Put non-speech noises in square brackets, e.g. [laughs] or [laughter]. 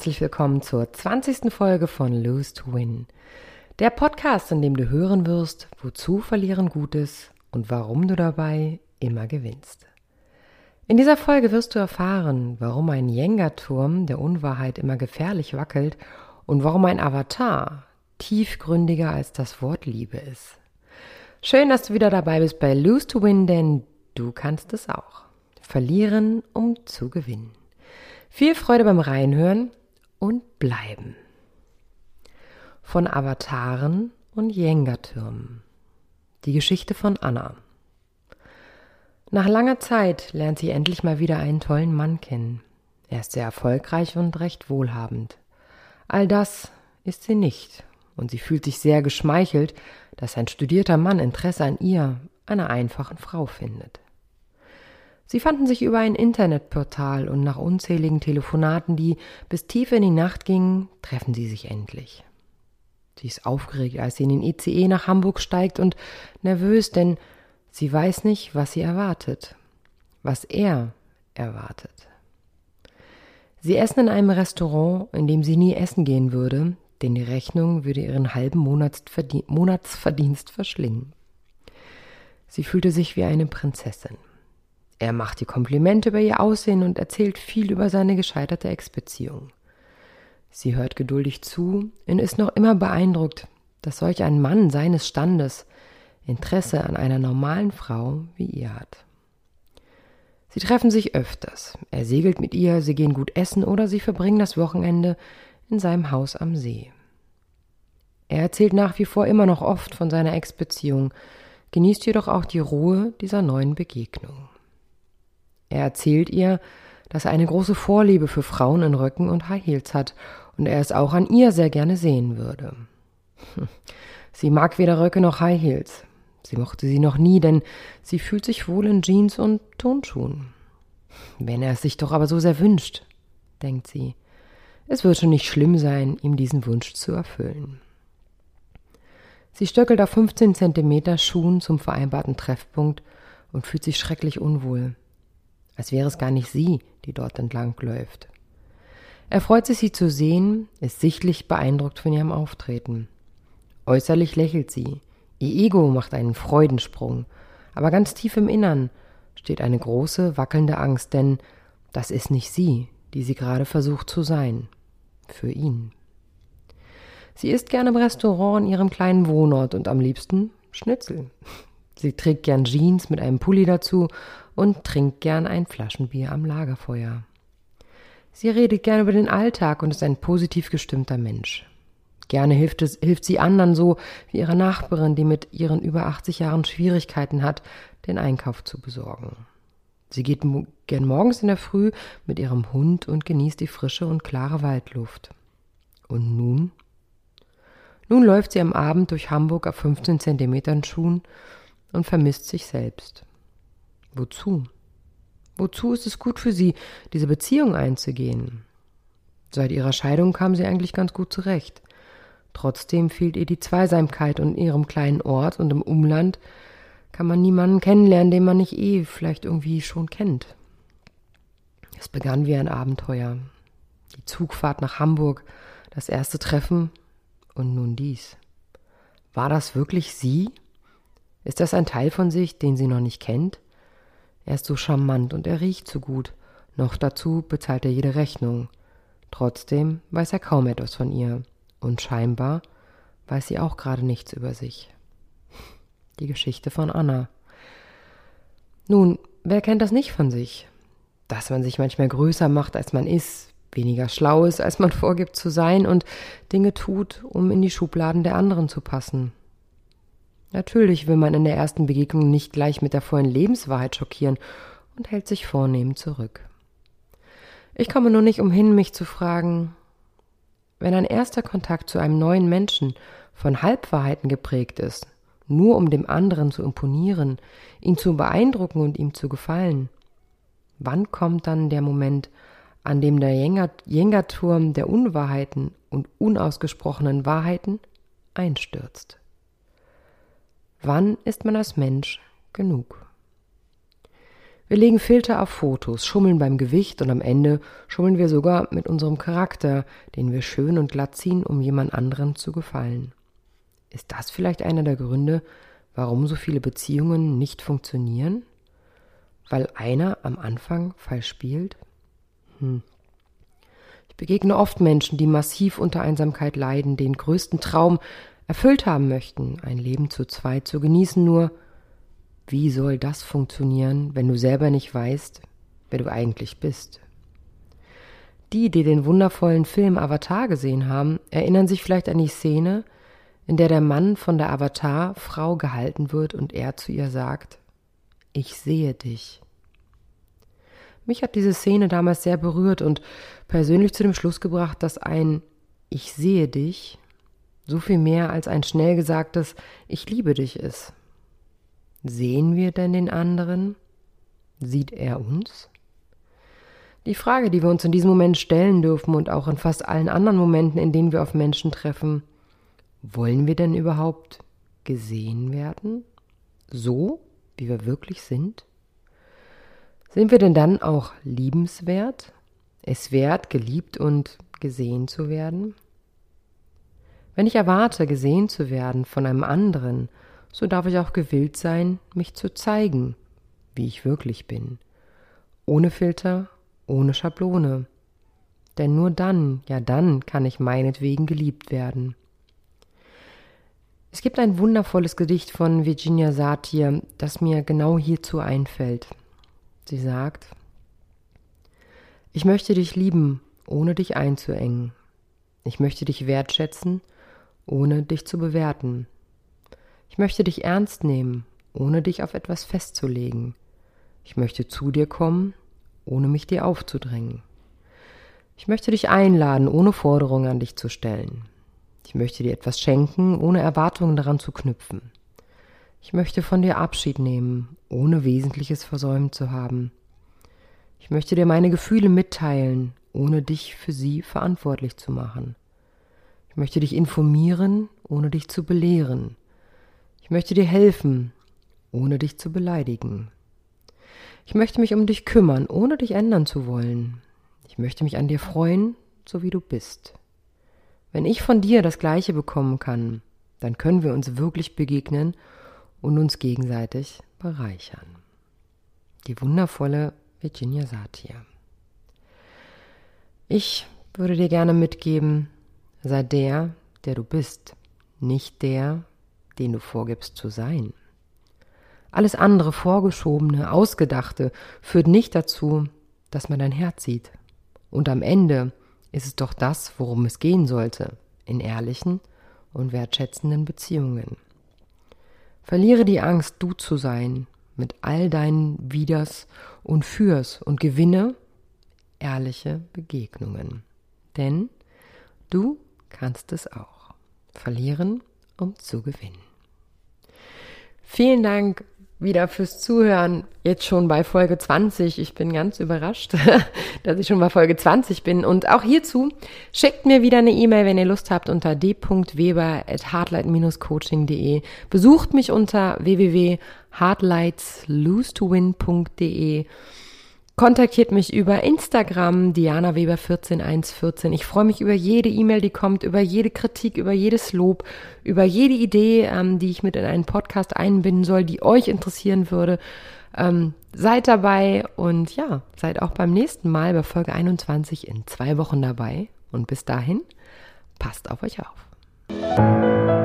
Herzlich willkommen zur 20. Folge von Lose to Win. Der Podcast, in dem du hören wirst, wozu Verlieren gut ist und warum du dabei immer gewinnst. In dieser Folge wirst du erfahren, warum ein Jenga-Turm der Unwahrheit immer gefährlich wackelt und warum ein Avatar tiefgründiger als das Wort Liebe ist. Schön, dass du wieder dabei bist bei Lose to Win, denn du kannst es auch. Verlieren, um zu gewinnen. Viel Freude beim Reinhören und bleiben. Von Avataren und Jenga-Türmen. Die Geschichte von Anna. Nach langer Zeit lernt sie endlich mal wieder einen tollen Mann kennen. Er ist sehr erfolgreich und recht wohlhabend. All das ist sie nicht, und sie fühlt sich sehr geschmeichelt, dass ein studierter Mann Interesse an ihr, einer einfachen Frau, findet. Sie fanden sich über ein Internetportal und nach unzähligen Telefonaten, die bis tief in die Nacht gingen, treffen sie sich endlich. Sie ist aufgeregt, als sie in den ICE nach Hamburg steigt und nervös, denn sie weiß nicht, was sie erwartet, was er erwartet. Sie essen in einem Restaurant, in dem sie nie essen gehen würde, denn die Rechnung würde ihren halben Monatsverdienst verschlingen. Sie fühlte sich wie eine Prinzessin. Er macht ihr Komplimente über ihr Aussehen und erzählt viel über seine gescheiterte Ex-Beziehung. Sie hört geduldig zu und ist noch immer beeindruckt, dass solch ein Mann seines Standes Interesse an einer normalen Frau wie ihr hat. Sie treffen sich öfters. Er segelt mit ihr, sie gehen gut essen oder sie verbringen das Wochenende in seinem Haus am See. Er erzählt nach wie vor immer noch oft von seiner Ex-Beziehung, genießt jedoch auch die Ruhe dieser neuen Begegnung. Er erzählt ihr, dass er eine große Vorliebe für Frauen in Röcken und High Heels hat und er es auch an ihr sehr gerne sehen würde. [laughs] Sie mag weder Röcke noch High Heels. Sie mochte sie noch nie, denn sie fühlt sich wohl in Jeans und Tonschuhen. Wenn er es sich doch aber so sehr wünscht, denkt sie, es wird schon nicht schlimm sein, ihm diesen Wunsch zu erfüllen. Sie stöckelt auf 15 Zentimeter Schuhen zum vereinbarten Treffpunkt und fühlt sich schrecklich unwohl als wäre es gar nicht sie, die dort entlang läuft. Er freut sich, sie zu sehen, ist sichtlich beeindruckt von ihrem Auftreten. Äußerlich lächelt sie, ihr Ego macht einen Freudensprung, aber ganz tief im Innern steht eine große, wackelnde Angst, denn das ist nicht sie, die sie gerade versucht zu sein. Für ihn. Sie isst gern im Restaurant in ihrem kleinen Wohnort und am liebsten Schnitzel. Sie trägt gern Jeans mit einem Pulli dazu und trinkt gern ein Flaschenbier am Lagerfeuer. Sie redet gern über den Alltag und ist ein positiv gestimmter Mensch. Gerne hilft, es, hilft sie anderen so wie ihrer Nachbarin, die mit ihren über 80 Jahren Schwierigkeiten hat, den Einkauf zu besorgen. Sie geht gern morgens in der Früh mit ihrem Hund und genießt die frische und klare Waldluft. Und nun? Nun läuft sie am Abend durch Hamburg auf 15 Zentimetern Schuhen und vermisst sich selbst. Wozu? Wozu ist es gut für sie, diese Beziehung einzugehen? Seit ihrer Scheidung kam sie eigentlich ganz gut zurecht. Trotzdem fehlt ihr die Zweisamkeit und in ihrem kleinen Ort und im Umland kann man niemanden kennenlernen, den man nicht eh vielleicht irgendwie schon kennt. Es begann wie ein Abenteuer. Die Zugfahrt nach Hamburg, das erste Treffen und nun dies. War das wirklich sie? Ist das ein Teil von sich, den sie noch nicht kennt? Er ist so charmant und er riecht so gut. Noch dazu bezahlt er jede Rechnung. Trotzdem weiß er kaum etwas von ihr. Und scheinbar weiß sie auch gerade nichts über sich. Die Geschichte von Anna. Nun, wer kennt das nicht von sich? Dass man sich manchmal größer macht, als man ist, weniger schlau ist, als man [laughs] vorgibt zu sein und Dinge tut, um in die Schubladen der anderen zu passen. Natürlich will man in der ersten Begegnung nicht gleich mit der vollen Lebenswahrheit schockieren und hält sich vornehm zurück. Ich komme nur nicht umhin, mich zu fragen, wenn ein erster Kontakt zu einem neuen Menschen von Halbwahrheiten geprägt ist, nur um dem anderen zu imponieren, ihn zu beeindrucken und ihm zu gefallen, wann kommt dann der Moment, an dem der Jenga-Turm der Unwahrheiten und unausgesprochenen Wahrheiten einstürzt? Wann ist man als Mensch genug? Wir legen Filter auf Fotos, schummeln beim Gewicht und am Ende schummeln wir sogar mit unserem Charakter, den wir schön und glatt ziehen, um jemand anderen zu gefallen. Ist das vielleicht einer der Gründe, warum so viele Beziehungen nicht funktionieren? Weil einer am Anfang falsch spielt? Hm. Ich begegne oft Menschen, die massiv unter Einsamkeit leiden, den größten Traum erfüllt haben möchten, ein Leben zu zweit zu genießen, nur wie soll das funktionieren, wenn du selber nicht weißt, wer du eigentlich bist? Die, die den wundervollen Film Avatar gesehen haben, erinnern sich vielleicht an die Szene, in der der Mann von der Avatar-Frau gehalten wird und er zu ihr sagt, ich sehe dich. Mich hat diese Szene damals sehr berührt und persönlich zu dem Schluss gebracht, dass ein Ich sehe dich so viel mehr als ein schnell gesagtes Ich liebe dich ist. Sehen wir denn den anderen? Sieht er uns? Die Frage, die wir uns in diesem Moment stellen dürfen und auch in fast allen anderen Momenten, in denen wir auf Menschen treffen, wollen wir denn überhaupt gesehen werden? So, wie wir wirklich sind? Sind wir denn dann auch liebenswert? Es wert, geliebt und gesehen zu werden? Wenn ich erwarte, gesehen zu werden von einem anderen, so darf ich auch gewillt sein, mich zu zeigen, wie ich wirklich bin. Ohne Filter, ohne Schablone. Denn nur dann, ja dann kann ich meinetwegen geliebt werden. Es gibt ein wundervolles Gedicht von Virginia Satir, das mir genau hierzu einfällt. Sie sagt, ich möchte dich lieben, ohne dich einzuengen. Ich möchte dich wertschätzen, ohne dich zu bewerten. Ich möchte dich ernst nehmen, ohne dich auf etwas festzulegen. Ich möchte zu dir kommen, ohne mich dir aufzudrängen. Ich möchte dich einladen, ohne Forderungen an dich zu stellen. Ich möchte dir etwas schenken, ohne Erwartungen daran zu knüpfen. Ich möchte von dir Abschied nehmen, ohne Wesentliches versäumt zu haben. Ich möchte dir meine Gefühle mitteilen, ohne dich für sie verantwortlich zu machen. Ich möchte dich informieren, ohne dich zu belehren. Ich möchte dir helfen, ohne dich zu beleidigen. Ich möchte mich um dich kümmern, ohne dich ändern zu wollen. Ich möchte mich an dir freuen, so wie du bist. Wenn ich von dir das Gleiche bekommen kann, dann können wir uns wirklich begegnen und uns gegenseitig bereichern. Die wundervolle Virginia Satir. Ich würde dir gerne mitgeben, sei der, der du bist, nicht der, den du vorgibst zu sein. Alles andere Vorgeschobene, Ausgedachte führt nicht dazu, dass man dein Herz sieht. Und am Ende ist es doch das, worum es gehen sollte, in ehrlichen und wertschätzenden Beziehungen. Verliere die Angst, du zu sein, mit all deinen Widers und Fürs und gewinne ehrliche Begegnungen. Denn du kannst es auch. Verlieren, um zu gewinnen. Vielen Dank wieder fürs Zuhören. Jetzt schon bei Folge 20. Ich bin ganz überrascht, [laughs] dass ich schon bei Folge 20 bin. Und auch hierzu schickt mir wieder eine E-Mail, wenn ihr Lust habt, unter d.weber.hardlight-coaching.de. Besucht mich unter www.hardlightslose2win.de. Kontaktiert mich über Instagram, Diana Weber 14114. Ich freue mich über jede E-Mail, die kommt, über jede Kritik, über jedes Lob, über jede Idee, ähm, die ich mit in einen Podcast einbinden soll, die euch interessieren würde. Ähm, seid dabei und ja, seid auch beim nächsten Mal bei Folge 21 in zwei Wochen dabei. Und bis dahin, passt auf euch auf.